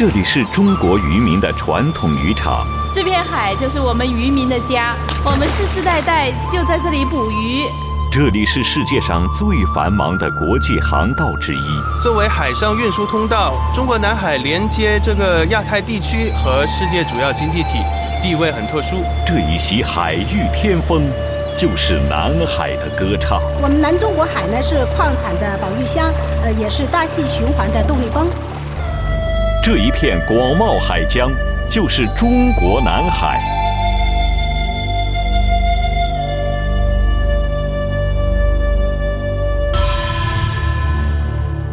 这里是中国渔民的传统渔场，这片海就是我们渔民的家，我们世世代代就在这里捕鱼。这里是世界上最繁忙的国际航道之一。作为海上运输通道，中国南海连接这个亚太地区和世界主要经济体，地位很特殊。这一席海域天风，就是南海的歌唱。我们南中国海呢是矿产的保育箱，呃，也是大气循环的动力泵。这一片广袤海疆，就是中国南海。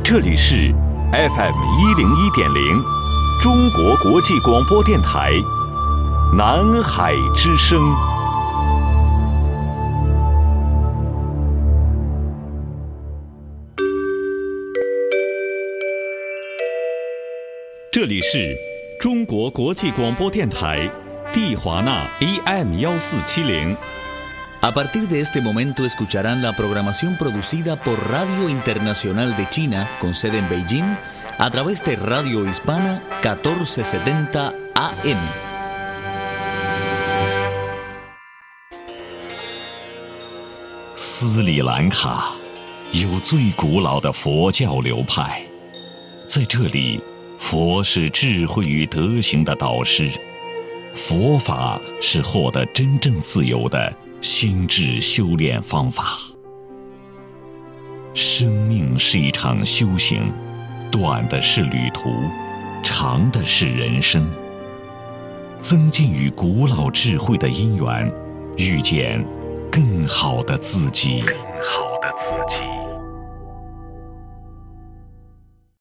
这里是 FM 一零一点零，中国国际广播电台，南海之声。这里是中国国际广播电台，蒂华纳 AM 幺四七零。A partir de este momento escucharán la programación producida por Radio Internacional de China, con sede en Beijing, a través de Radio Hispana 1470 AM. 斯里兰卡有最古老的佛教流派，在这里，佛是智慧与德行的导师，佛法是获得真正自由的。心智修炼方法。生命是一场修行，短的是旅途，长的是人生。增进与古老智慧的因缘，遇见更好的自己。更好的自己。